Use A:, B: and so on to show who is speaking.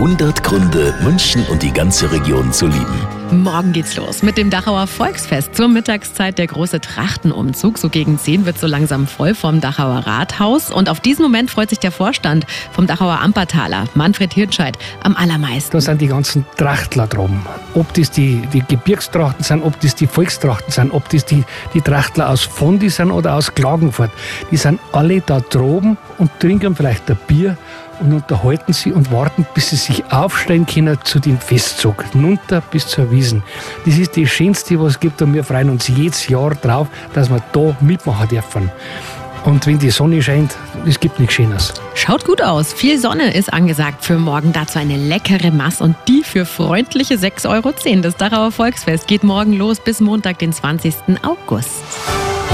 A: 100 Gründe, München und die ganze Region zu lieben.
B: Morgen geht's los mit dem Dachauer Volksfest. Zur Mittagszeit der große Trachtenumzug. So gegen 10 wird so langsam voll vom Dachauer Rathaus. Und auf diesen Moment freut sich der Vorstand vom Dachauer Ampertaler, Manfred Hirnscheid, am allermeisten.
C: Da sind die ganzen Trachtler drum. Ob das die, die Gebirgstrachten sind, ob das die Volkstrachten sind, ob das die, die Trachtler aus Fondi sind oder aus Klagenfurt. Die sind alle da droben und trinken vielleicht ein Bier und unterhalten sie und warten, bis sie sich aufstellen können zu dem Festzug, runter bis zur Wiesen. Das ist das Schönste, was es gibt und wir freuen uns jedes Jahr drauf, dass wir da mitmachen dürfen. Und wenn die Sonne scheint, es gibt nichts Schönes.
B: Schaut gut aus. Viel Sonne ist angesagt für morgen. Dazu eine leckere Mass und die für freundliche 6,10 Euro. Das Dachauer Volksfest geht morgen los bis Montag, den 20. August.